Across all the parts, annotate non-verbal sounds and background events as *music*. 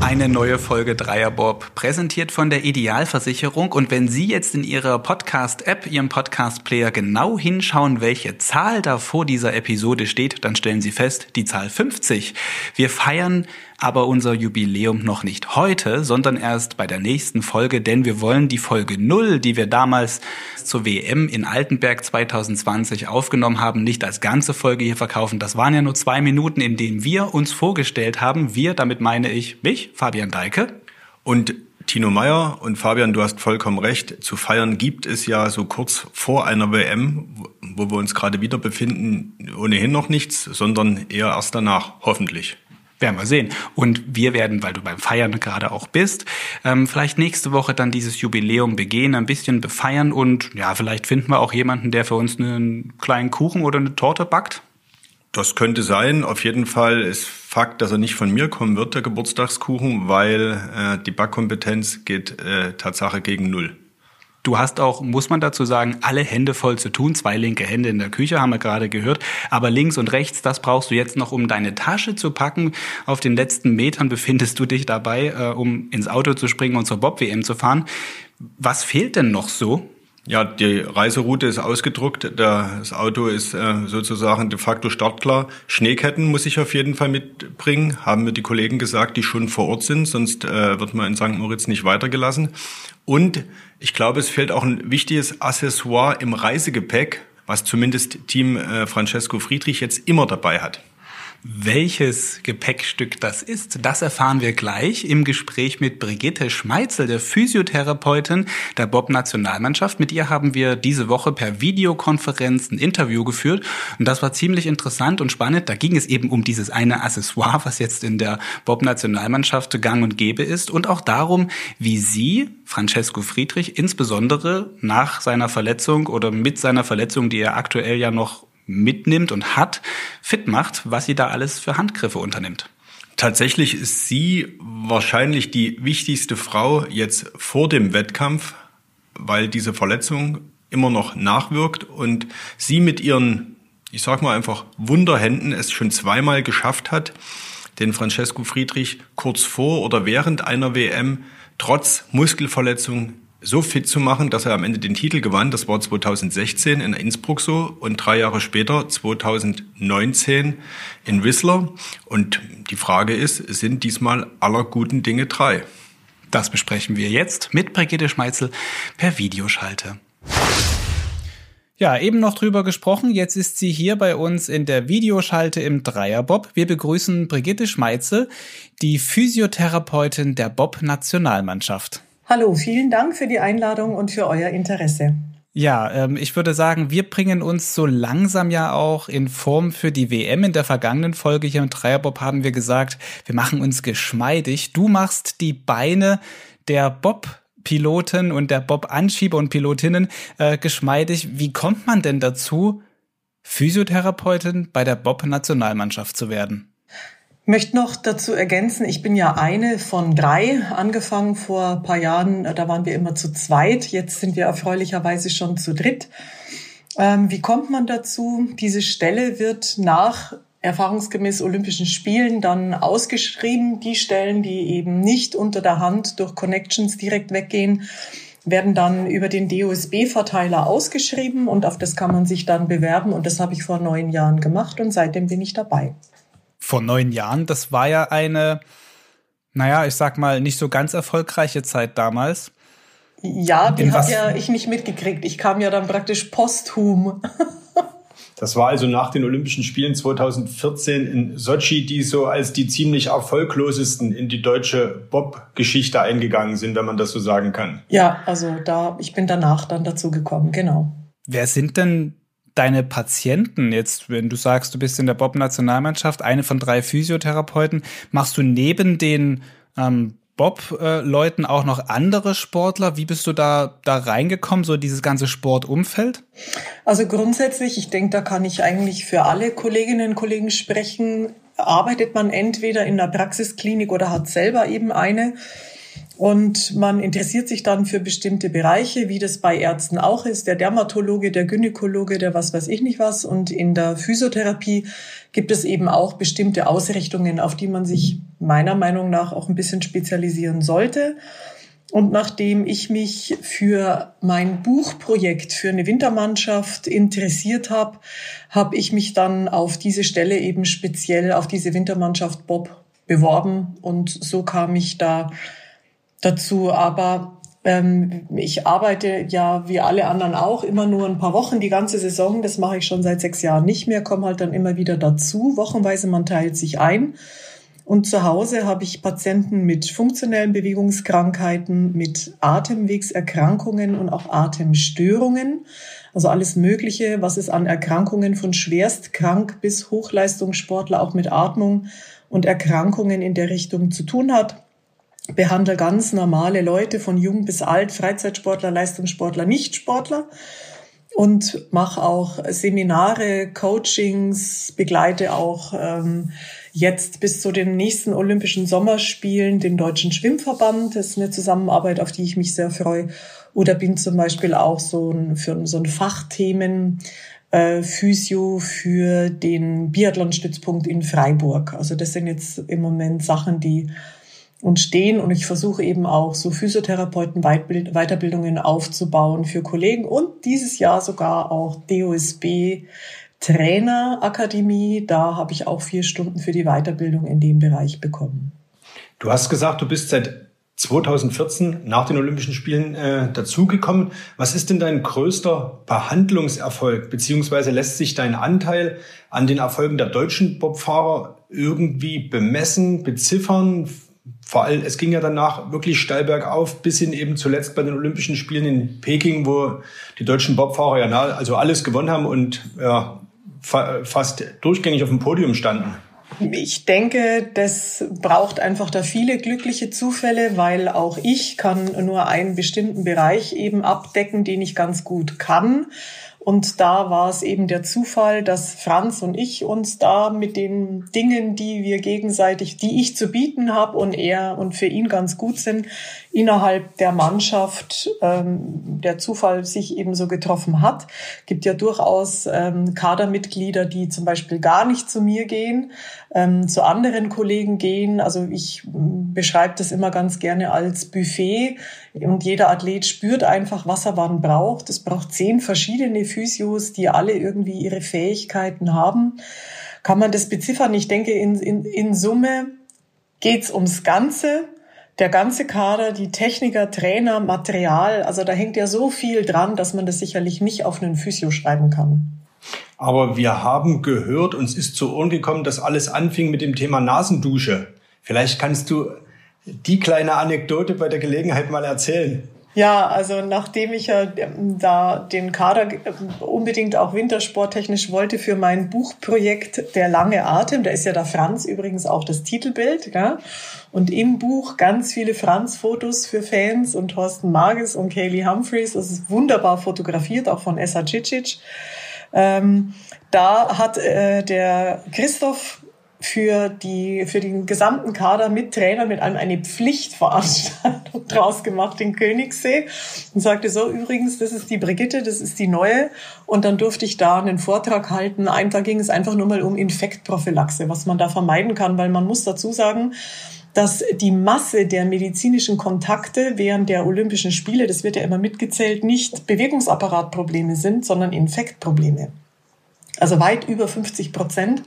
Eine neue Folge Dreierbob, präsentiert von der Idealversicherung. Und wenn Sie jetzt in Ihrer Podcast-App, Ihrem Podcast-Player genau hinschauen, welche Zahl da vor dieser Episode steht, dann stellen Sie fest, die Zahl 50. Wir feiern aber unser Jubiläum noch nicht heute, sondern erst bei der nächsten Folge, denn wir wollen die Folge 0, die wir damals zur WM in Altenberg 2020 aufgenommen haben, nicht als ganze Folge hier verkaufen. Das waren ja nur zwei Minuten, in denen wir uns vorgestellt haben. Wir, damit meine ich mich, Fabian Deike. Und Tino Meyer und Fabian, du hast vollkommen recht. Zu feiern gibt es ja so kurz vor einer WM, wo wir uns gerade wieder befinden, ohnehin noch nichts, sondern eher erst danach, hoffentlich. Werden wir sehen. Und wir werden, weil du beim Feiern gerade auch bist, ähm, vielleicht nächste Woche dann dieses Jubiläum begehen, ein bisschen befeiern und ja, vielleicht finden wir auch jemanden, der für uns einen kleinen Kuchen oder eine Torte backt. Das könnte sein. Auf jeden Fall ist Fakt, dass er nicht von mir kommen wird, der Geburtstagskuchen, weil äh, die Backkompetenz geht äh, Tatsache gegen null. Du hast auch, muss man dazu sagen, alle Hände voll zu tun. Zwei linke Hände in der Küche, haben wir gerade gehört. Aber links und rechts, das brauchst du jetzt noch, um deine Tasche zu packen. Auf den letzten Metern befindest du dich dabei, äh, um ins Auto zu springen und zur Bob-WM zu fahren. Was fehlt denn noch so? Ja, die Reiseroute ist ausgedruckt. Das Auto ist äh, sozusagen de facto startklar. Schneeketten muss ich auf jeden Fall mitbringen, haben mir die Kollegen gesagt, die schon vor Ort sind, sonst äh, wird man in St. Moritz nicht weitergelassen. Und ich glaube, es fehlt auch ein wichtiges Accessoire im Reisegepäck, was zumindest Team äh, Francesco Friedrich jetzt immer dabei hat. Welches Gepäckstück das ist, das erfahren wir gleich im Gespräch mit Brigitte Schmeitzel, der Physiotherapeutin der Bob-Nationalmannschaft. Mit ihr haben wir diese Woche per Videokonferenz ein Interview geführt und das war ziemlich interessant und spannend. Da ging es eben um dieses eine Accessoire, was jetzt in der Bob-Nationalmannschaft gang und gäbe ist und auch darum, wie sie, Francesco Friedrich, insbesondere nach seiner Verletzung oder mit seiner Verletzung, die er aktuell ja noch mitnimmt und hat, fit macht, was sie da alles für Handgriffe unternimmt. Tatsächlich ist sie wahrscheinlich die wichtigste Frau jetzt vor dem Wettkampf, weil diese Verletzung immer noch nachwirkt und sie mit ihren, ich sag mal einfach Wunderhänden es schon zweimal geschafft hat, den Francesco Friedrich kurz vor oder während einer WM trotz Muskelverletzung so fit zu machen, dass er am Ende den Titel gewann. Das war 2016 in Innsbruck so und drei Jahre später, 2019 in Whistler. Und die Frage ist, sind diesmal aller guten Dinge drei? Das besprechen wir jetzt mit Brigitte Schmeitzel per Videoschalte. Ja, eben noch drüber gesprochen. Jetzt ist sie hier bei uns in der Videoschalte im Dreierbob. Wir begrüßen Brigitte Schmeitzel, die Physiotherapeutin der Bob-Nationalmannschaft. Hallo, vielen Dank für die Einladung und für euer Interesse. Ja, ähm, ich würde sagen, wir bringen uns so langsam ja auch in Form für die WM. In der vergangenen Folge hier im Dreierbob haben wir gesagt, wir machen uns geschmeidig. Du machst die Beine der Bob Piloten und der Bob-Anschieber und Pilotinnen äh, geschmeidig. Wie kommt man denn dazu, Physiotherapeutin bei der Bob-Nationalmannschaft zu werden? Möchte noch dazu ergänzen, ich bin ja eine von drei, angefangen vor ein paar Jahren, da waren wir immer zu zweit, jetzt sind wir erfreulicherweise schon zu dritt. Ähm, wie kommt man dazu? Diese Stelle wird nach erfahrungsgemäß Olympischen Spielen dann ausgeschrieben. Die Stellen, die eben nicht unter der Hand durch Connections direkt weggehen, werden dann über den DOSB-Verteiler ausgeschrieben und auf das kann man sich dann bewerben und das habe ich vor neun Jahren gemacht und seitdem bin ich dabei vor neun Jahren. Das war ja eine, naja, ich sag mal, nicht so ganz erfolgreiche Zeit damals. Ja, die habe ja ich nicht mitgekriegt. Ich kam ja dann praktisch posthum. *laughs* Das war also nach den Olympischen Spielen 2014 in Sochi, die so als die ziemlich erfolglosesten in die deutsche Bob-Geschichte eingegangen sind, wenn man das so sagen kann. Ja, also da, ich bin danach dann dazu gekommen, genau. Wer sind denn deine Patienten jetzt, wenn du sagst, du bist in der Bob-Nationalmannschaft, eine von drei Physiotherapeuten, machst du neben den ähm, Bob-Leuten auch noch andere Sportler? Wie bist du da, da reingekommen, so dieses ganze Sportumfeld? Also grundsätzlich, ich denke, da kann ich eigentlich für alle Kolleginnen und Kollegen sprechen. Arbeitet man entweder in der Praxisklinik oder hat selber eben eine. Und man interessiert sich dann für bestimmte Bereiche, wie das bei Ärzten auch ist. Der Dermatologe, der Gynäkologe, der was weiß ich nicht was. Und in der Physiotherapie gibt es eben auch bestimmte Ausrichtungen, auf die man sich meiner Meinung nach auch ein bisschen spezialisieren sollte. Und nachdem ich mich für mein Buchprojekt für eine Wintermannschaft interessiert habe, habe ich mich dann auf diese Stelle eben speziell auf diese Wintermannschaft Bob beworben und so kam ich da dazu. Aber ähm, ich arbeite ja wie alle anderen auch immer nur ein paar Wochen die ganze Saison. Das mache ich schon seit sechs Jahren nicht mehr, komme halt dann immer wieder dazu. Wochenweise man teilt sich ein. Und zu Hause habe ich Patienten mit funktionellen Bewegungskrankheiten, mit Atemwegserkrankungen und auch Atemstörungen. Also alles Mögliche, was es an Erkrankungen von schwerstkrank bis Hochleistungssportler auch mit Atmung und Erkrankungen in der Richtung zu tun hat. Behandle ganz normale Leute von jung bis alt, Freizeitsportler, Leistungssportler, Nichtsportler und mache auch Seminare, Coachings, begleite auch ähm, jetzt bis zu den nächsten Olympischen Sommerspielen den Deutschen Schwimmverband. Das ist eine Zusammenarbeit, auf die ich mich sehr freue. Oder bin zum Beispiel auch so ein, für so ein Fachthemen äh, Physio für den Biathlon-Stützpunkt in Freiburg. Also das sind jetzt im Moment Sachen, die uns stehen und ich versuche eben auch so Physiotherapeuten Weiterbildungen aufzubauen für Kollegen und dieses Jahr sogar auch DOSB Trainerakademie. Da habe ich auch vier Stunden für die Weiterbildung in dem Bereich bekommen. Du hast gesagt, du bist seit 2014 nach den Olympischen Spielen äh, dazugekommen. Was ist denn dein größter Behandlungserfolg? Beziehungsweise lässt sich dein Anteil an den Erfolgen der deutschen Bobfahrer irgendwie bemessen, beziffern? Vor allem, es ging ja danach wirklich steil bergauf, bis hin eben zuletzt bei den Olympischen Spielen in Peking, wo die deutschen Bobfahrer ja also alles gewonnen haben und ja, fa fast durchgängig auf dem Podium standen. Ich denke, das braucht einfach da viele glückliche Zufälle, weil auch ich kann nur einen bestimmten Bereich eben abdecken, den ich ganz gut kann. Und da war es eben der Zufall, dass Franz und ich uns da mit den Dingen, die wir gegenseitig, die ich zu bieten habe und er und für ihn ganz gut sind, innerhalb der Mannschaft ähm, der Zufall sich eben so getroffen hat. Gibt ja durchaus ähm, Kadermitglieder, die zum Beispiel gar nicht zu mir gehen, ähm, zu anderen Kollegen gehen. Also ich ähm, beschreibe das immer ganz gerne als Buffet und jeder Athlet spürt einfach, was er wann braucht. Es braucht zehn verschiedene Physios, die alle irgendwie ihre Fähigkeiten haben. Kann man das beziffern? Ich denke, in, in, in Summe geht's ums Ganze der ganze Kader, die Techniker, Trainer, Material, also da hängt ja so viel dran, dass man das sicherlich nicht auf einen Physio schreiben kann. Aber wir haben gehört, uns ist zu Ohren gekommen, dass alles anfing mit dem Thema Nasendusche. Vielleicht kannst du die kleine Anekdote bei der Gelegenheit mal erzählen. Ja, also nachdem ich ja ähm, da den Kader ähm, unbedingt auch wintersporttechnisch wollte für mein Buchprojekt Der lange Atem, da ist ja da Franz übrigens auch das Titelbild, ja? und im Buch ganz viele Franz-Fotos für Fans und Thorsten Marges und Kaylee Humphreys, das ist wunderbar fotografiert, auch von Essa Cicic. Ähm, da hat äh, der Christoph für die für den gesamten Kader mit Trainer mit einem eine Pflichtveranstaltung *laughs* draus gemacht in Königssee und sagte so übrigens das ist die Brigitte das ist die neue und dann durfte ich da einen Vortrag halten ein da ging es einfach nur mal um Infektprophylaxe was man da vermeiden kann weil man muss dazu sagen dass die Masse der medizinischen Kontakte während der Olympischen Spiele, das wird ja immer mitgezählt, nicht Bewegungsapparatprobleme sind, sondern Infektprobleme. Also weit über 50 Prozent.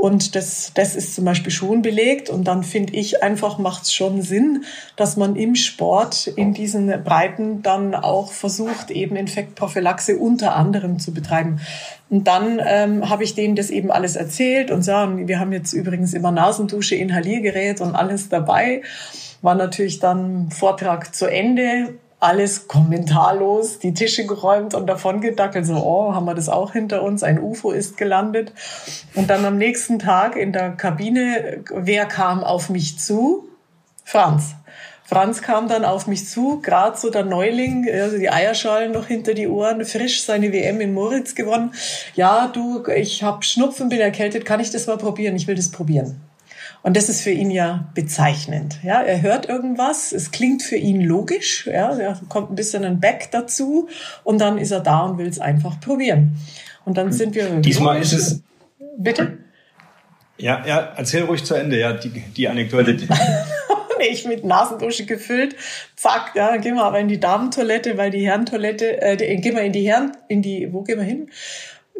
Und das, das ist zum Beispiel schon belegt. Und dann finde ich einfach, macht es schon Sinn, dass man im Sport in diesen Breiten dann auch versucht, eben Infektprophylaxe unter anderem zu betreiben. Und dann ähm, habe ich denen das eben alles erzählt und sagen, wir haben jetzt übrigens immer Nasendusche, Inhaliergerät und alles dabei. War natürlich dann Vortrag zu Ende alles kommentarlos, die Tische geräumt und davon gedackelt, so, oh, haben wir das auch hinter uns, ein UFO ist gelandet. Und dann am nächsten Tag in der Kabine, wer kam auf mich zu? Franz. Franz kam dann auf mich zu, gerade so der Neuling, also die Eierschalen noch hinter die Ohren, frisch seine WM in Moritz gewonnen. Ja, du, ich habe Schnupfen, bin erkältet, kann ich das mal probieren? Ich will das probieren. Und das ist für ihn ja bezeichnend. Ja, er hört irgendwas, es klingt für ihn logisch, ja, da kommt ein bisschen ein Back dazu und dann ist er da und will es einfach probieren. Und dann sind wir. Diesmal ist es. Bitte? Ja, ja, erzähl ruhig zu Ende, ja, die, die Anekdote. *laughs* ich mit Nasendusche gefüllt. Zack, ja, gehen wir aber in die Damentoilette, weil die Herrentoilette, äh, die, gehen wir in die Herren, in die, wo gehen wir hin?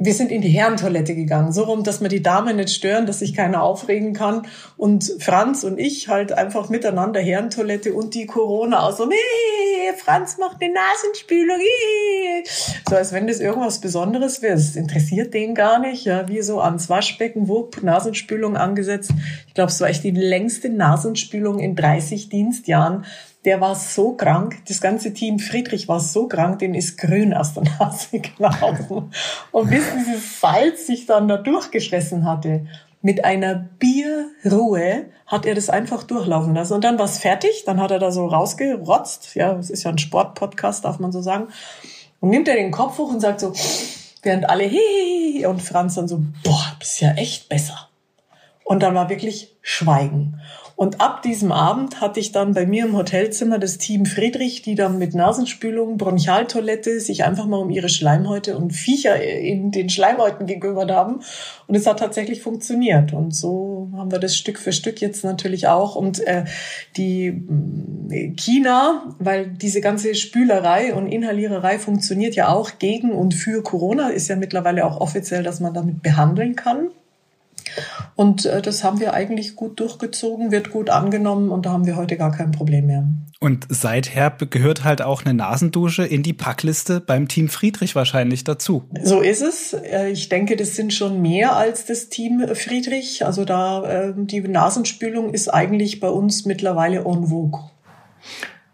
Wir sind in die Herrentoilette gegangen, so rum, dass wir die Dame nicht stören, dass sich keiner aufregen kann. Und Franz und ich halt einfach miteinander Herrentoilette und die Corona aus. So, nee, Franz macht eine Nasenspülung. So, als wenn das irgendwas Besonderes wäre. Das interessiert den gar nicht. Ja, wie so ans Waschbecken, wo Nasenspülung angesetzt. Ich glaube, es war echt die längste Nasenspülung in 30 Dienstjahren der war so krank, das ganze Team Friedrich war so krank, den ist grün aus der Nase *laughs* gelaufen. Und bis dieses Salz sich dann da durchgeschlessen hatte, mit einer Bierruhe hat er das einfach durchlaufen lassen. Und dann war es fertig, dann hat er da so rausgerotzt, ja, es ist ja ein Sportpodcast, darf man so sagen, und nimmt er den Kopf hoch und sagt so, während alle hey und Franz dann so, boah, bist ja echt besser. Und dann war wirklich Schweigen. Und ab diesem Abend hatte ich dann bei mir im Hotelzimmer das Team Friedrich, die dann mit Nasenspülung, Bronchialtoilette sich einfach mal um ihre Schleimhäute und Viecher in den Schleimhäuten gekümmert haben. Und es hat tatsächlich funktioniert. Und so haben wir das Stück für Stück jetzt natürlich auch. Und äh, die äh, China, weil diese ganze Spülerei und Inhaliererei funktioniert ja auch gegen und für Corona, ist ja mittlerweile auch offiziell, dass man damit behandeln kann. Und äh, das haben wir eigentlich gut durchgezogen, wird gut angenommen und da haben wir heute gar kein Problem mehr. Und seither gehört halt auch eine Nasendusche in die Packliste beim Team Friedrich wahrscheinlich dazu. So ist es. Äh, ich denke, das sind schon mehr als das Team Friedrich. Also da äh, die Nasenspülung ist eigentlich bei uns mittlerweile en vogue.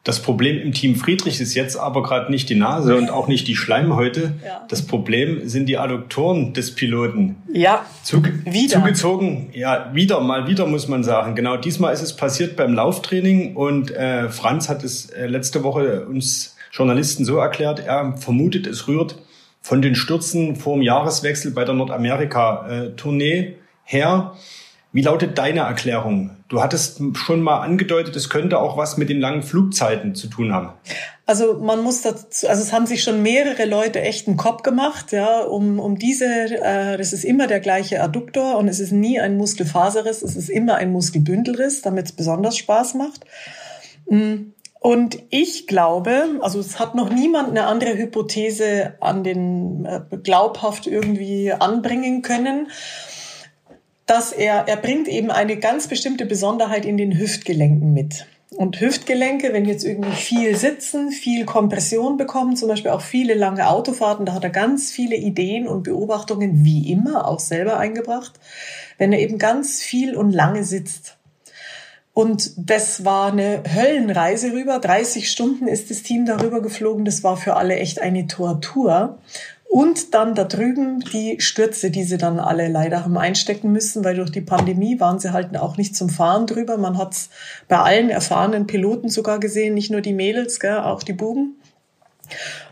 Das Problem im Team Friedrich ist jetzt aber gerade nicht die Nase und auch nicht die Schleimhäute. Ja. Das Problem sind die Adduktoren des Piloten. Ja. Zug wieder. Zugezogen, ja, wieder, mal wieder muss man sagen. Genau, diesmal ist es passiert beim Lauftraining und äh, Franz hat es äh, letzte Woche uns Journalisten so erklärt, er vermutet, es rührt von den Stürzen vor dem Jahreswechsel bei der Nordamerika-Tournee äh, her. Wie lautet deine Erklärung? Du hattest schon mal angedeutet, es könnte auch was mit den langen Flugzeiten zu tun haben. Also man muss dazu, also es haben sich schon mehrere Leute echt einen Kopf gemacht, ja, um, um diese, äh, das ist immer der gleiche Adduktor und es ist nie ein Muskelfaserriss, es ist immer ein Muskelbündelriss, damit es besonders Spaß macht. Mm. Und ich glaube, also es hat noch niemand eine andere Hypothese an den äh, glaubhaft irgendwie anbringen können dass er, er bringt eben eine ganz bestimmte Besonderheit in den Hüftgelenken mit. Und Hüftgelenke, wenn jetzt irgendwie viel sitzen, viel Kompression bekommen, zum Beispiel auch viele lange Autofahrten, da hat er ganz viele Ideen und Beobachtungen, wie immer, auch selber eingebracht, wenn er eben ganz viel und lange sitzt. Und das war eine Höllenreise rüber. 30 Stunden ist das Team darüber geflogen. Das war für alle echt eine Tortur. Und dann da drüben die Stürze, die sie dann alle leider haben einstecken müssen, weil durch die Pandemie waren sie halt auch nicht zum Fahren drüber. Man hat es bei allen erfahrenen Piloten sogar gesehen, nicht nur die Mädels, gell, auch die Buben.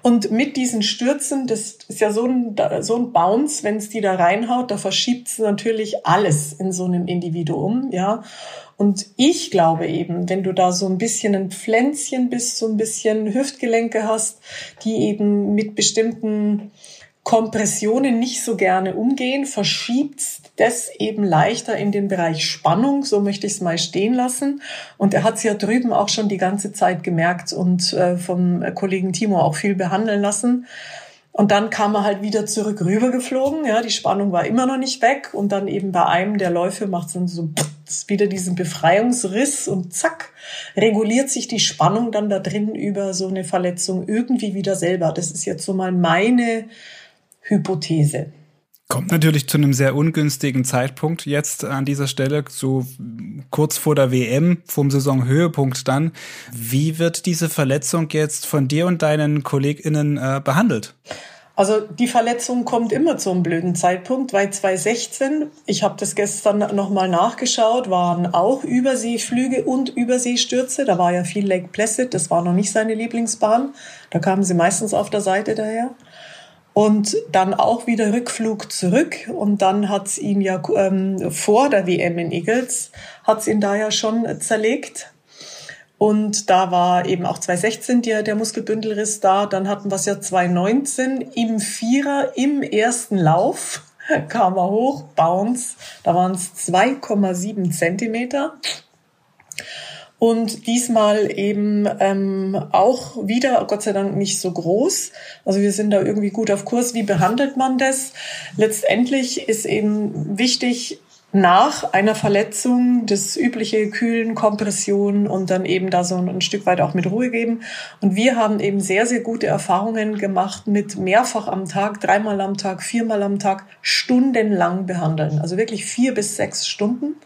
Und mit diesen Stürzen, das ist ja so ein, so ein Bounce, wenn es die da reinhaut, da verschiebt es natürlich alles in so einem Individuum, ja. Und ich glaube eben, wenn du da so ein bisschen ein Pflänzchen bist, so ein bisschen Hüftgelenke hast, die eben mit bestimmten Kompressionen nicht so gerne umgehen, verschiebt das eben leichter in den Bereich Spannung, so möchte ich es mal stehen lassen. Und er hat es ja drüben auch schon die ganze Zeit gemerkt und äh, vom Kollegen Timo auch viel behandeln lassen. Und dann kam er halt wieder zurück rüber geflogen. Ja, die Spannung war immer noch nicht weg. Und dann eben bei einem der Läufe macht es dann so wieder diesen Befreiungsriss und zack, reguliert sich die Spannung dann da drin über so eine Verletzung irgendwie wieder selber. Das ist jetzt so mal meine Hypothese. Kommt natürlich zu einem sehr ungünstigen Zeitpunkt jetzt an dieser Stelle, so kurz vor der WM, vom Saisonhöhepunkt dann. Wie wird diese Verletzung jetzt von dir und deinen KollegInnen äh, behandelt? Also die Verletzung kommt immer zu einem blöden Zeitpunkt, weil 2016, ich habe das gestern nochmal nachgeschaut, waren auch Überseeflüge und Überseestürze. Da war ja viel Lake Placid, das war noch nicht seine Lieblingsbahn. Da kamen sie meistens auf der Seite daher. und dann auch wieder Rückflug zurück. Und dann hat's ihm ja ähm, vor der WM in Eagles, hat's ihn da ja schon zerlegt. Und da war eben auch 2016 der, der Muskelbündelriss da. Dann hatten wir es ja 2019 im Vierer im ersten Lauf *laughs* kam er hoch, Bounce. Da waren es 2,7 Zentimeter. Und diesmal eben ähm, auch wieder, Gott sei Dank, nicht so groß. Also wir sind da irgendwie gut auf Kurs. Wie behandelt man das? Letztendlich ist eben wichtig, nach einer Verletzung das übliche Kühlen, Kompression und dann eben da so ein Stück weit auch mit Ruhe geben. Und wir haben eben sehr, sehr gute Erfahrungen gemacht mit mehrfach am Tag, dreimal am Tag, viermal am Tag, stundenlang behandeln. Also wirklich vier bis sechs Stunden.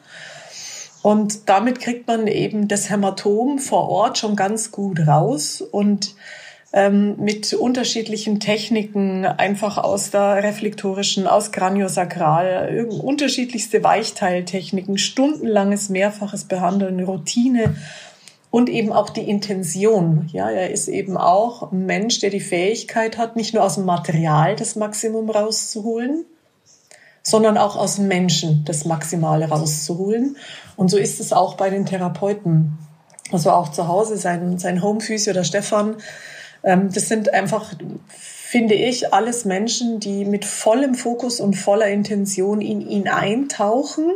Und damit kriegt man eben das Hämatom vor Ort schon ganz gut raus und mit unterschiedlichen Techniken, einfach aus der reflektorischen, aus Kraniosakral, unterschiedlichste Weichteiltechniken, stundenlanges mehrfaches Behandeln, Routine und eben auch die Intention. Ja, er ist eben auch ein Mensch, der die Fähigkeit hat, nicht nur aus dem Material das Maximum rauszuholen, sondern auch aus dem Menschen das Maximale rauszuholen. Und so ist es auch bei den Therapeuten. Also auch zu Hause, sein, sein Homephysio, der Stefan, ähm, das sind einfach, finde ich, alles Menschen, die mit vollem Fokus und voller Intention in ihn eintauchen.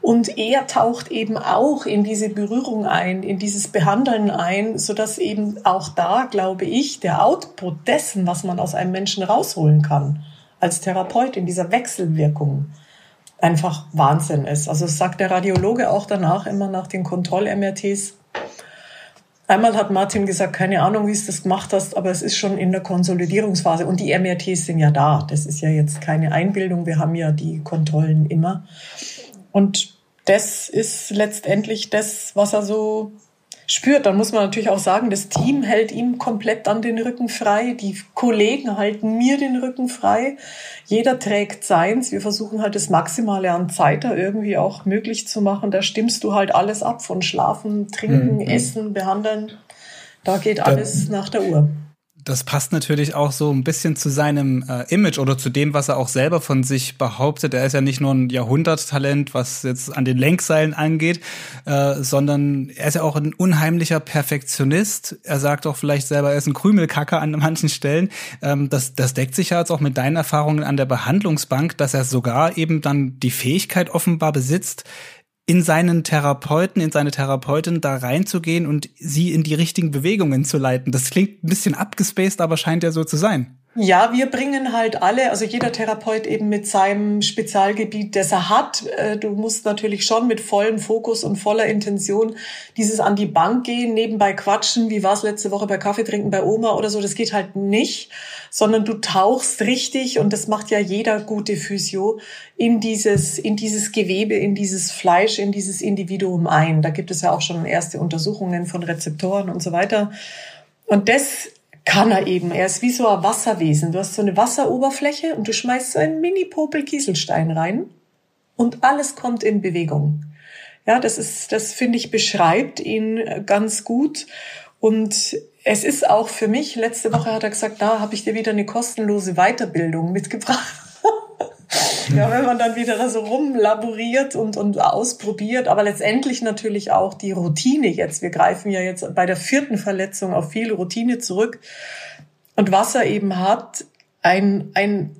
Und er taucht eben auch in diese Berührung ein, in dieses Behandeln ein, so dass eben auch da, glaube ich, der Output dessen, was man aus einem Menschen rausholen kann, als Therapeut in dieser Wechselwirkung, einfach Wahnsinn ist. Also das sagt der Radiologe auch danach immer nach den Kontroll-MRTs. Einmal hat Martin gesagt, keine Ahnung, wie es das gemacht hast, aber es ist schon in der Konsolidierungsphase und die MRTs sind ja da. Das ist ja jetzt keine Einbildung. Wir haben ja die Kontrollen immer. Und das ist letztendlich das, was er so spürt. Dann muss man natürlich auch sagen, das Team hält ihm komplett an den Rücken frei. Die Kollegen halten mir den Rücken frei. Jeder trägt seins. Wir versuchen halt das Maximale an Zeit da irgendwie auch möglich zu machen. Da stimmst du halt alles ab von Schlafen, Trinken, mhm. Essen, Behandeln. Da geht alles nach der Uhr das passt natürlich auch so ein bisschen zu seinem äh, Image oder zu dem, was er auch selber von sich behauptet. Er ist ja nicht nur ein Jahrhunderttalent, was jetzt an den Lenkseilen angeht, äh, sondern er ist ja auch ein unheimlicher Perfektionist. Er sagt auch vielleicht selber, er ist ein Krümelkacker an manchen Stellen. Ähm, das, das deckt sich ja jetzt auch mit deinen Erfahrungen an der Behandlungsbank, dass er sogar eben dann die Fähigkeit offenbar besitzt, in seinen Therapeuten, in seine Therapeutin da reinzugehen und sie in die richtigen Bewegungen zu leiten. Das klingt ein bisschen abgespaced, aber scheint ja so zu sein. Ja, wir bringen halt alle, also jeder Therapeut eben mit seinem Spezialgebiet, das er hat. Äh, du musst natürlich schon mit vollem Fokus und voller Intention dieses an die Bank gehen, nebenbei quatschen, wie war es letzte Woche bei Kaffee trinken bei Oma oder so, das geht halt nicht, sondern du tauchst richtig und das macht ja jeder gute Physio in dieses, in dieses Gewebe, in dieses Fleisch, in dieses Individuum ein. Da gibt es ja auch schon erste Untersuchungen von Rezeptoren und so weiter. Und das kann er eben. Er ist wie so ein Wasserwesen. Du hast so eine Wasseroberfläche und du schmeißt so einen Mini-Popel Kieselstein rein und alles kommt in Bewegung. Ja, das ist, das finde ich beschreibt ihn ganz gut. Und es ist auch für mich, letzte Woche hat er gesagt, da habe ich dir wieder eine kostenlose Weiterbildung mitgebracht. Ja, wenn man dann wieder da so rumlaboriert und, und ausprobiert, aber letztendlich natürlich auch die Routine jetzt. Wir greifen ja jetzt bei der vierten Verletzung auf viel Routine zurück. Und was er eben hat, ein, ein,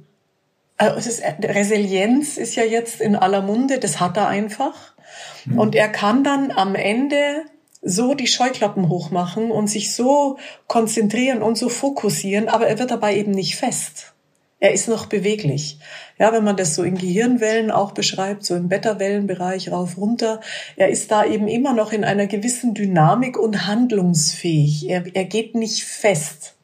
also es ist, Resilienz ist ja jetzt in aller Munde, das hat er einfach. Mhm. Und er kann dann am Ende so die Scheuklappen hochmachen und sich so konzentrieren und so fokussieren, aber er wird dabei eben nicht fest er ist noch beweglich. Ja, wenn man das so in Gehirnwellen auch beschreibt, so im Beta-Wellenbereich rauf, runter, er ist da eben immer noch in einer gewissen Dynamik und handlungsfähig. Er, er geht nicht fest.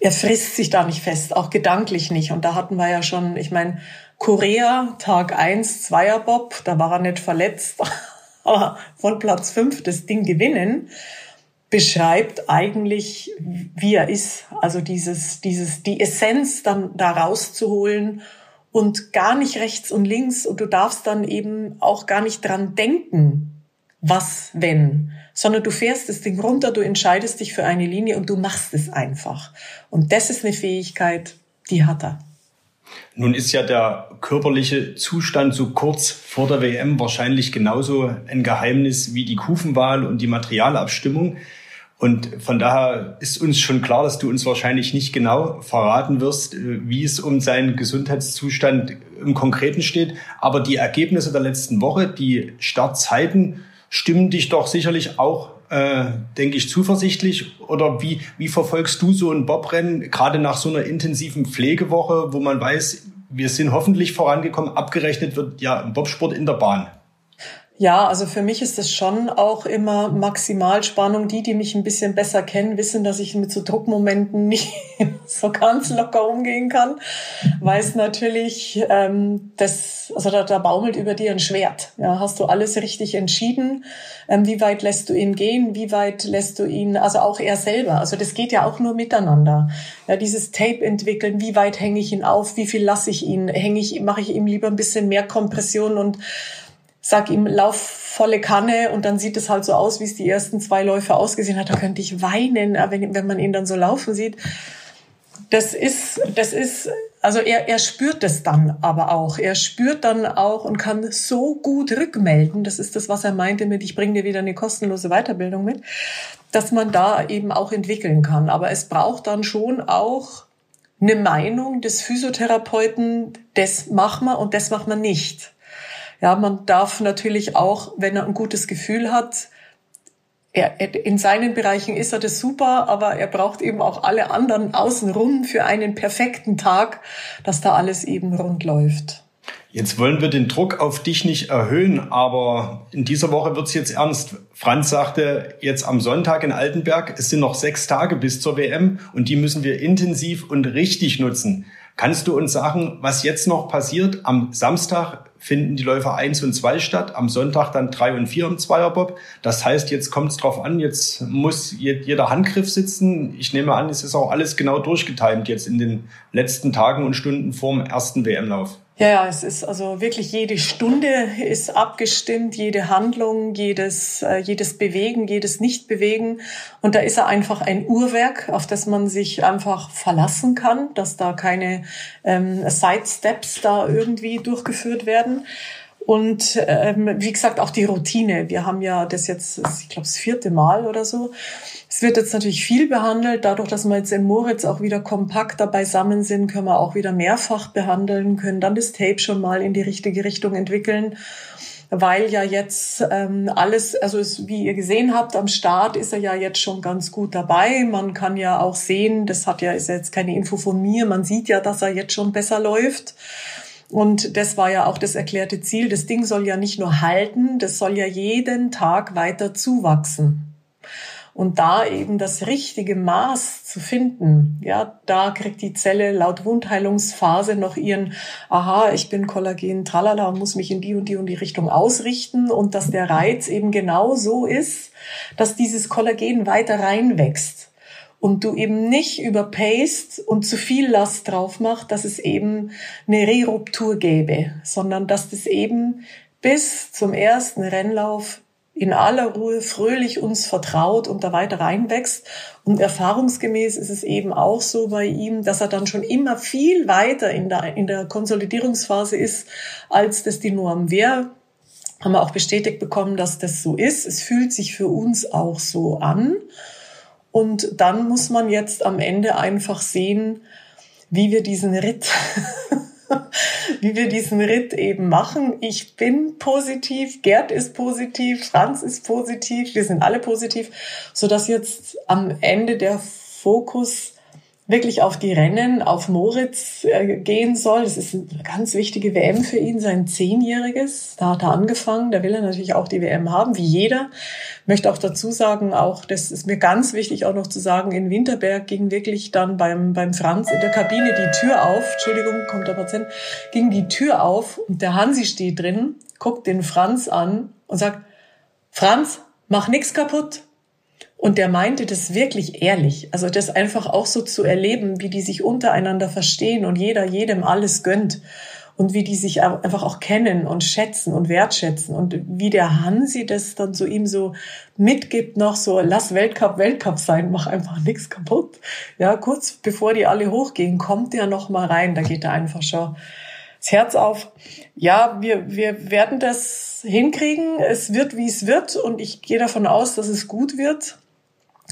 Er frisst sich da nicht fest, auch gedanklich nicht. Und da hatten wir ja schon, ich meine, Korea, Tag eins Zweierbob, da war er nicht verletzt, *laughs* aber von Platz fünf das Ding gewinnen beschreibt eigentlich, wie er ist. Also dieses, dieses, die Essenz dann da rauszuholen und gar nicht rechts und links und du darfst dann eben auch gar nicht dran denken, was, wenn, sondern du fährst das Ding runter, du entscheidest dich für eine Linie und du machst es einfach. Und das ist eine Fähigkeit, die hat er. Nun ist ja der körperliche Zustand so kurz vor der WM wahrscheinlich genauso ein Geheimnis wie die Kufenwahl und die Materialabstimmung. Und von daher ist uns schon klar, dass du uns wahrscheinlich nicht genau verraten wirst, äh, wie es um seinen Gesundheitszustand im Konkreten steht. Aber die Ergebnisse der letzten Woche, die Startzeiten, stimmen dich doch sicherlich auch, äh, denke ich, zuversichtlich. Oder wie, wie verfolgst du so ein Bobrennen, gerade nach so einer intensiven Pflegewoche, wo man weiß, wir sind hoffentlich vorangekommen, abgerechnet wird ja im Bobsport in der Bahn. Ja, also für mich ist es schon auch immer Maximalspannung. Die, die mich ein bisschen besser kennen, wissen, dass ich mit so Druckmomenten *laughs* nicht so ganz locker umgehen kann, weil es natürlich ähm, das, also da, da baumelt über dir ein Schwert. Ja, hast du alles richtig entschieden? Ähm, wie weit lässt du ihn gehen? Wie weit lässt du ihn, also auch er selber? Also das geht ja auch nur miteinander. Ja, dieses Tape entwickeln, wie weit hänge ich ihn auf? Wie viel lasse ich ihn? Hänge ich, mache ich ihm lieber ein bisschen mehr Kompression und sag ihm, lauf volle Kanne und dann sieht es halt so aus, wie es die ersten zwei Läufe ausgesehen hat. Da könnte ich weinen, wenn, wenn man ihn dann so laufen sieht. Das ist, das ist, also er, er spürt es dann aber auch. Er spürt dann auch und kann so gut rückmelden. Das ist das, was er meinte mit, ich bringe dir wieder eine kostenlose Weiterbildung mit, dass man da eben auch entwickeln kann. Aber es braucht dann schon auch eine Meinung des Physiotherapeuten, das machen wir und das machen wir nicht. Ja, man darf natürlich auch, wenn er ein gutes Gefühl hat, er, in seinen Bereichen ist er das super, aber er braucht eben auch alle anderen außenrum für einen perfekten Tag, dass da alles eben rund läuft. Jetzt wollen wir den Druck auf dich nicht erhöhen, aber in dieser Woche wird es jetzt ernst. Franz sagte jetzt am Sonntag in Altenberg, es sind noch sechs Tage bis zur WM und die müssen wir intensiv und richtig nutzen. Kannst du uns sagen, was jetzt noch passiert? Am Samstag finden die Läufer eins und zwei statt, am Sonntag dann drei und vier im Zweierbob. Das heißt, jetzt kommt es drauf an, jetzt muss jeder Handgriff sitzen. Ich nehme an, es ist auch alles genau durchgetimt jetzt in den letzten Tagen und Stunden vorm ersten WM-Lauf. Ja, ja, es ist also wirklich jede Stunde ist abgestimmt, jede Handlung, jedes, äh, jedes Bewegen, jedes Nichtbewegen. Und da ist er einfach ein Uhrwerk, auf das man sich einfach verlassen kann, dass da keine ähm, Sidesteps da irgendwie durchgeführt werden. Und ähm, wie gesagt, auch die Routine. Wir haben ja das jetzt, ich glaube, das vierte Mal oder so. Es wird jetzt natürlich viel behandelt. Dadurch, dass wir jetzt in Moritz auch wieder kompakter beisammen sind, können wir auch wieder mehrfach behandeln, können dann das Tape schon mal in die richtige Richtung entwickeln weil ja jetzt ähm, alles, also es, wie ihr gesehen habt, am Start ist er ja jetzt schon ganz gut dabei. Man kann ja auch sehen, das hat ja ist jetzt keine Info von mir, man sieht ja, dass er jetzt schon besser läuft. Und das war ja auch das erklärte Ziel. Das Ding soll ja nicht nur halten, das soll ja jeden Tag weiter zuwachsen. Und da eben das richtige Maß zu finden, ja, da kriegt die Zelle laut Wundheilungsphase noch ihren, aha, ich bin Kollagen, tralala und muss mich in die und die und die Richtung ausrichten und dass der Reiz eben genau so ist, dass dieses Kollagen weiter reinwächst und du eben nicht überpaced und zu viel Last drauf machst, dass es eben eine Reruptur gäbe, sondern dass das eben bis zum ersten Rennlauf in aller Ruhe fröhlich uns vertraut und da weiter reinwächst. Und erfahrungsgemäß ist es eben auch so bei ihm, dass er dann schon immer viel weiter in der, in der Konsolidierungsphase ist, als das die Norm wäre. Haben wir auch bestätigt bekommen, dass das so ist. Es fühlt sich für uns auch so an. Und dann muss man jetzt am Ende einfach sehen, wie wir diesen Ritt, *laughs* wie wir diesen Ritt eben machen. Ich bin positiv, Gerd ist positiv, Franz ist positiv, wir sind alle positiv, so dass jetzt am Ende der Fokus wirklich auf die Rennen, auf Moritz äh, gehen soll. Das ist eine ganz wichtige WM für ihn, sein Zehnjähriges. Da hat er angefangen. Da will er natürlich auch die WM haben, wie jeder. Möchte auch dazu sagen, auch, das ist mir ganz wichtig auch noch zu sagen, in Winterberg ging wirklich dann beim, beim Franz in der Kabine die Tür auf. Entschuldigung, kommt der Patient. Ging die Tür auf und der Hansi steht drin, guckt den Franz an und sagt, Franz, mach nix kaputt. Und der meinte das wirklich ehrlich. Also das einfach auch so zu erleben, wie die sich untereinander verstehen und jeder jedem alles gönnt. und wie die sich einfach auch kennen und schätzen und wertschätzen und wie der Hansi das dann so ihm so mitgibt noch so, lass Weltcup Weltcup sein, mach einfach nichts kaputt. Ja, kurz bevor die alle hochgehen, kommt der noch mal rein, da geht er einfach schon das Herz auf. Ja, wir, wir werden das hinkriegen. Es wird, wie es wird und ich gehe davon aus, dass es gut wird.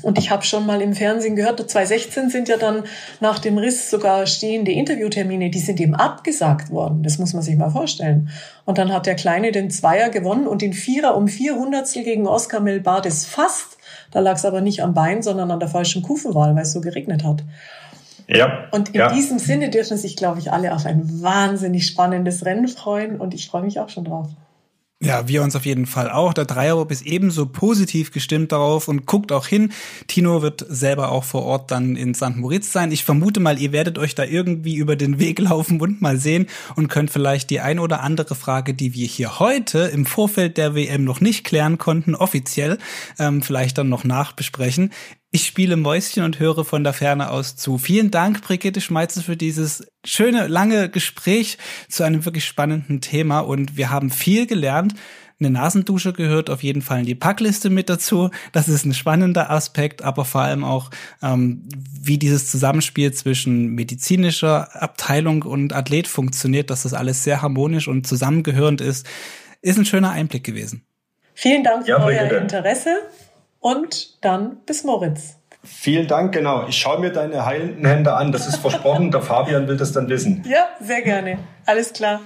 Und ich habe schon mal im Fernsehen gehört, 2016 sind ja dann nach dem Riss sogar stehende Interviewtermine, die sind ihm abgesagt worden. Das muss man sich mal vorstellen. Und dann hat der Kleine den Zweier gewonnen und den Vierer um vier Hundertstel gegen Oscar Melbades fast. Da lag es aber nicht am Bein, sondern an der falschen Kufenwahl, weil es so geregnet hat. Ja. Und in ja. diesem Sinne dürfen sich, glaube ich, alle auf ein wahnsinnig spannendes Rennen freuen und ich freue mich auch schon drauf. Ja, wir uns auf jeden Fall auch. Der Dreierbob ist ebenso positiv gestimmt darauf und guckt auch hin. Tino wird selber auch vor Ort dann in St. Moritz sein. Ich vermute mal, ihr werdet euch da irgendwie über den Weg *laughs* laufen und mal sehen und könnt vielleicht die ein oder andere Frage, die wir hier heute im Vorfeld der WM noch nicht klären konnten, offiziell ähm, vielleicht dann noch nachbesprechen. Ich spiele Mäuschen und höre von der Ferne aus zu. Vielen Dank, Brigitte Schmeitzel, für dieses schöne, lange Gespräch zu einem wirklich spannenden Thema. Und wir haben viel gelernt. Eine Nasendusche gehört auf jeden Fall in die Packliste mit dazu. Das ist ein spannender Aspekt, aber vor allem auch, ähm, wie dieses Zusammenspiel zwischen medizinischer Abteilung und Athlet funktioniert, dass das alles sehr harmonisch und zusammengehörend ist, ist ein schöner Einblick gewesen. Vielen Dank für ja, euer Interesse und dann bis Moritz. Vielen Dank, genau. Ich schaue mir deine heilenden Hände an. Das ist versprochen. Der Fabian will das dann wissen. Ja, sehr gerne. Alles klar.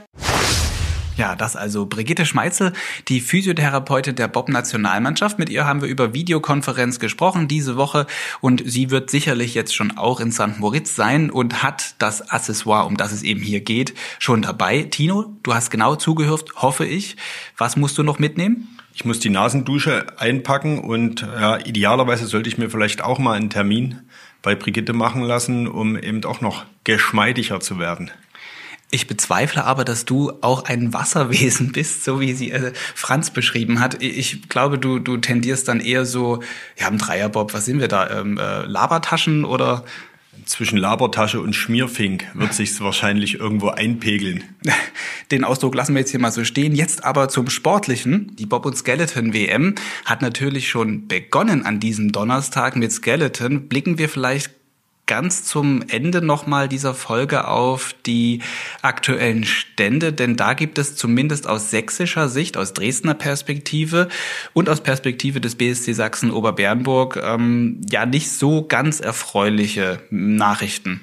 Ja, das also Brigitte Schmeitzel, die Physiotherapeutin der Bob-Nationalmannschaft. Mit ihr haben wir über Videokonferenz gesprochen diese Woche und sie wird sicherlich jetzt schon auch in St. Moritz sein und hat das Accessoire, um das es eben hier geht, schon dabei. Tino, du hast genau zugehört, hoffe ich. Was musst du noch mitnehmen? Ich muss die Nasendusche einpacken und ja, idealerweise sollte ich mir vielleicht auch mal einen Termin bei Brigitte machen lassen, um eben auch noch geschmeidiger zu werden. Ich bezweifle aber, dass du auch ein Wasserwesen *laughs* bist, so wie sie äh, Franz beschrieben hat. Ich glaube, du, du tendierst dann eher so, ja, im Dreierbob, was sind wir da, ähm, äh, Labertaschen oder zwischen Labertasche und Schmierfink wird sich's wahrscheinlich irgendwo einpegeln. *laughs* Den Ausdruck lassen wir jetzt hier mal so stehen. Jetzt aber zum Sportlichen. Die Bob und Skeleton WM hat natürlich schon begonnen an diesem Donnerstag mit Skeleton. Blicken wir vielleicht ganz zum Ende nochmal dieser Folge auf die aktuellen Stände, denn da gibt es zumindest aus sächsischer Sicht, aus Dresdner Perspektive und aus Perspektive des BSC Sachsen Oberbernburg ähm, ja nicht so ganz erfreuliche Nachrichten.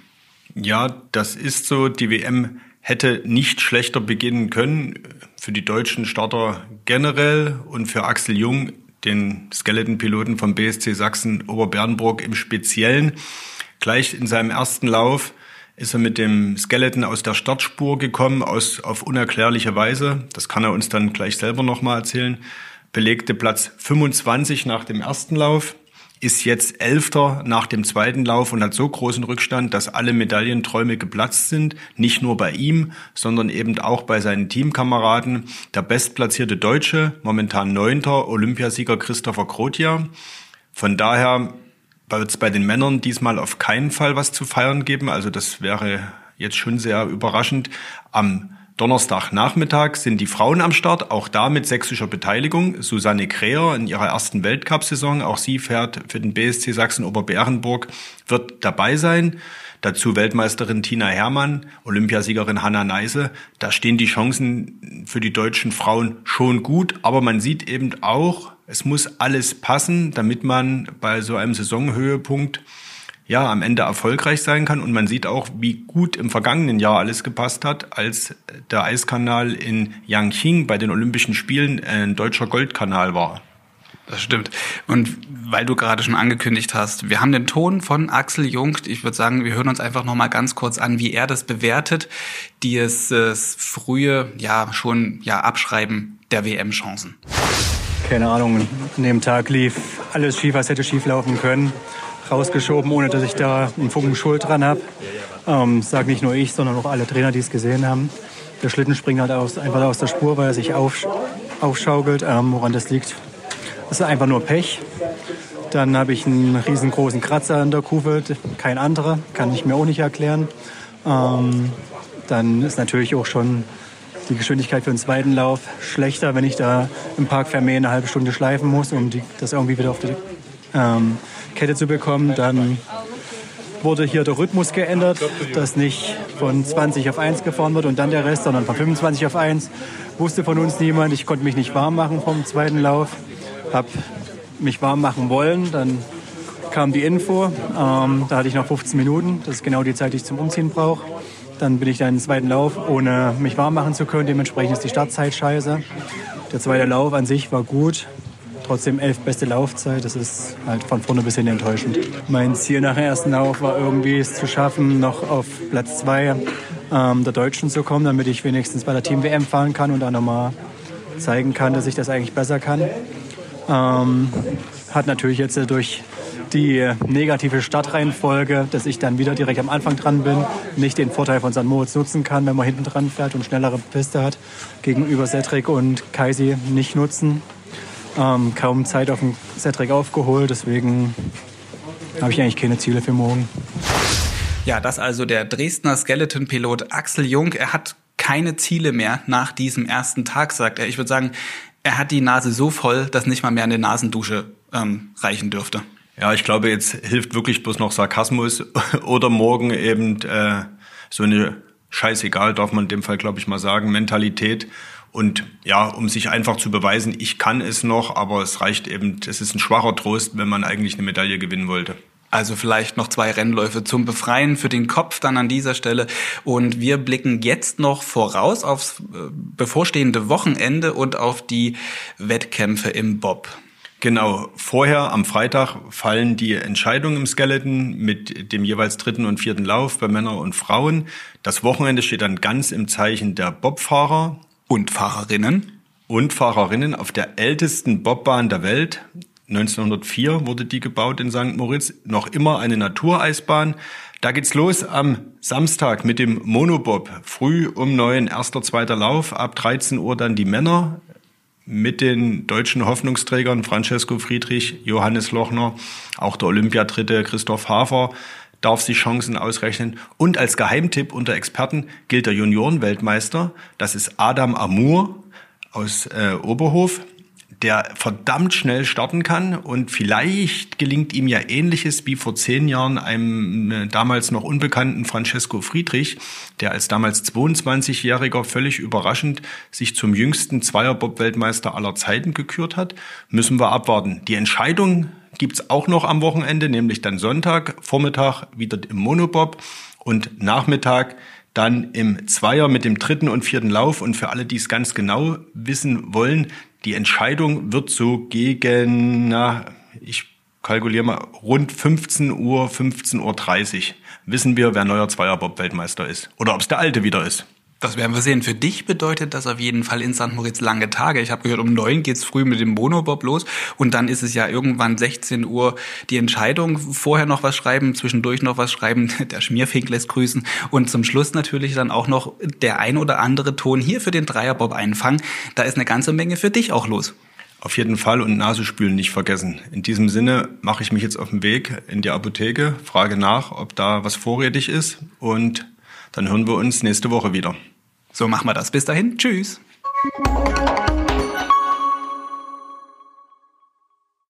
Ja, das ist so. Die WM hätte nicht schlechter beginnen können für die deutschen Starter generell und für Axel Jung, den Skeleton-Piloten vom BSC Sachsen Oberbernburg im Speziellen. Gleich in seinem ersten Lauf ist er mit dem Skeleton aus der Startspur gekommen, aus, auf unerklärliche Weise. Das kann er uns dann gleich selber nochmal erzählen. Belegte Platz 25 nach dem ersten Lauf, ist jetzt Elfter nach dem zweiten Lauf und hat so großen Rückstand, dass alle Medaillenträume geplatzt sind. Nicht nur bei ihm, sondern eben auch bei seinen Teamkameraden. Der bestplatzierte Deutsche, momentan Neunter, Olympiasieger Christopher Krotia. Von daher wird es bei den Männern diesmal auf keinen Fall was zu feiern geben. Also das wäre jetzt schon sehr überraschend. Am Donnerstagnachmittag sind die Frauen am Start, auch da mit sächsischer Beteiligung. Susanne Kräher in ihrer ersten Weltcup-Saison, auch sie fährt für den BSC Sachsen Oberbärenburg, wird dabei sein. Dazu Weltmeisterin Tina Hermann, Olympiasiegerin Hanna Neise. Da stehen die Chancen für die deutschen Frauen schon gut, aber man sieht eben auch, es muss alles passen, damit man bei so einem Saisonhöhepunkt ja am Ende erfolgreich sein kann. Und man sieht auch, wie gut im vergangenen Jahr alles gepasst hat, als der Eiskanal in Yangqing bei den Olympischen Spielen ein deutscher Goldkanal war. Das stimmt. Und weil du gerade schon angekündigt hast, wir haben den Ton von Axel Jung. Ich würde sagen, wir hören uns einfach noch mal ganz kurz an, wie er das bewertet, dieses frühe, ja schon ja Abschreiben der WM-Chancen keine Ahnung, an dem Tag lief alles schief, was hätte schief laufen können. Rausgeschoben, ohne dass ich da einen Funken Schuld dran habe. Ähm, sag nicht nur ich, sondern auch alle Trainer, die es gesehen haben. Der Schlitten springt halt aus, einfach aus der Spur, weil er sich aufsch aufschaukelt. Ähm, woran das liegt, das ist einfach nur Pech. Dann habe ich einen riesengroßen Kratzer an der Kufe, kein anderer, kann ich mir auch nicht erklären. Ähm, dann ist natürlich auch schon die Geschwindigkeit für den zweiten Lauf schlechter, wenn ich da im Park Vermeer eine halbe Stunde schleifen muss, um die, das irgendwie wieder auf die ähm, Kette zu bekommen. Dann wurde hier der Rhythmus geändert, dass nicht von 20 auf 1 gefahren wird und dann der Rest, sondern von 25 auf 1. Wusste von uns niemand. Ich konnte mich nicht warm machen vom zweiten Lauf. Habe mich warm machen wollen. Dann kam die Info. Ähm, da hatte ich noch 15 Minuten. Das ist genau die Zeit, die ich zum Umziehen brauche. Dann bin ich dann den zweiten Lauf, ohne mich warm machen zu können. Dementsprechend ist die Startzeit scheiße. Der zweite Lauf an sich war gut. Trotzdem elf beste Laufzeit. Das ist halt von vorne bis hin enttäuschend. Mein Ziel nach dem ersten Lauf war irgendwie es zu schaffen, noch auf Platz zwei ähm, der Deutschen zu kommen, damit ich wenigstens bei der Team-WM fahren kann und dann nochmal zeigen kann, dass ich das eigentlich besser kann. Ähm, hat natürlich jetzt durch die negative Startreihenfolge, dass ich dann wieder direkt am Anfang dran bin, nicht den Vorteil von St. Moritz nutzen kann, wenn man hinten dran fährt und schnellere Piste hat, gegenüber Cedric und Kaisi nicht nutzen. Ähm, kaum Zeit auf dem Cedric aufgeholt, deswegen habe ich eigentlich keine Ziele für morgen. Ja, das also der Dresdner Skeleton-Pilot Axel Jung. Er hat keine Ziele mehr nach diesem ersten Tag, sagt er. Ich würde sagen, er hat die Nase so voll, dass nicht mal mehr eine Nasendusche ähm, reichen dürfte. Ja, ich glaube, jetzt hilft wirklich bloß noch Sarkasmus *laughs* oder morgen eben äh, so eine scheißegal, darf man in dem Fall, glaube ich, mal sagen, Mentalität. Und ja, um sich einfach zu beweisen, ich kann es noch, aber es reicht eben, es ist ein schwacher Trost, wenn man eigentlich eine Medaille gewinnen wollte. Also vielleicht noch zwei Rennläufe zum Befreien für den Kopf dann an dieser Stelle. Und wir blicken jetzt noch voraus aufs äh, bevorstehende Wochenende und auf die Wettkämpfe im Bob. Genau, vorher am Freitag fallen die Entscheidungen im Skeleton mit dem jeweils dritten und vierten Lauf bei Männern und Frauen. Das Wochenende steht dann ganz im Zeichen der Bobfahrer. Und Fahrerinnen. Und Fahrerinnen auf der ältesten Bobbahn der Welt. 1904 wurde die gebaut in St. Moritz. Noch immer eine Natureisbahn. Da geht's los am Samstag mit dem Monobob. Früh um neun erster, zweiter Lauf. Ab 13 Uhr dann die Männer mit den deutschen Hoffnungsträgern Francesco Friedrich, Johannes Lochner, auch der Olympiadritte Christoph Hafer darf sich Chancen ausrechnen. Und als Geheimtipp unter Experten gilt der Juniorenweltmeister, das ist Adam Amour aus äh, Oberhof der verdammt schnell starten kann und vielleicht gelingt ihm ja ähnliches wie vor zehn Jahren einem äh, damals noch unbekannten Francesco Friedrich, der als damals 22-Jähriger völlig überraschend sich zum jüngsten Zweierbob-Weltmeister aller Zeiten gekürt hat, müssen wir abwarten. Die Entscheidung gibt's auch noch am Wochenende, nämlich dann Sonntag, Vormittag wieder im Monobob und Nachmittag dann im Zweier mit dem dritten und vierten Lauf. Und für alle, die es ganz genau wissen wollen, die Entscheidung wird so gegen, na, ich kalkuliere mal, rund 15 Uhr, 15.30 Uhr wissen wir, wer neuer Zweierbob-Weltmeister ist. Oder ob es der alte wieder ist. Das werden wir sehen. Für dich bedeutet das auf jeden Fall in St. Moritz lange Tage. Ich habe gehört, um neun geht's früh mit dem Monobob los und dann ist es ja irgendwann 16 Uhr die Entscheidung. Vorher noch was schreiben, zwischendurch noch was schreiben. *laughs* Der Schmierfink lässt grüßen und zum Schluss natürlich dann auch noch der ein oder andere Ton hier für den Dreierbob einfangen. Da ist eine ganze Menge für dich auch los. Auf jeden Fall und Nasespülen nicht vergessen. In diesem Sinne mache ich mich jetzt auf den Weg in die Apotheke, frage nach, ob da was vorrätig ist und dann hören wir uns nächste Woche wieder. So machen wir das. Bis dahin. Tschüss.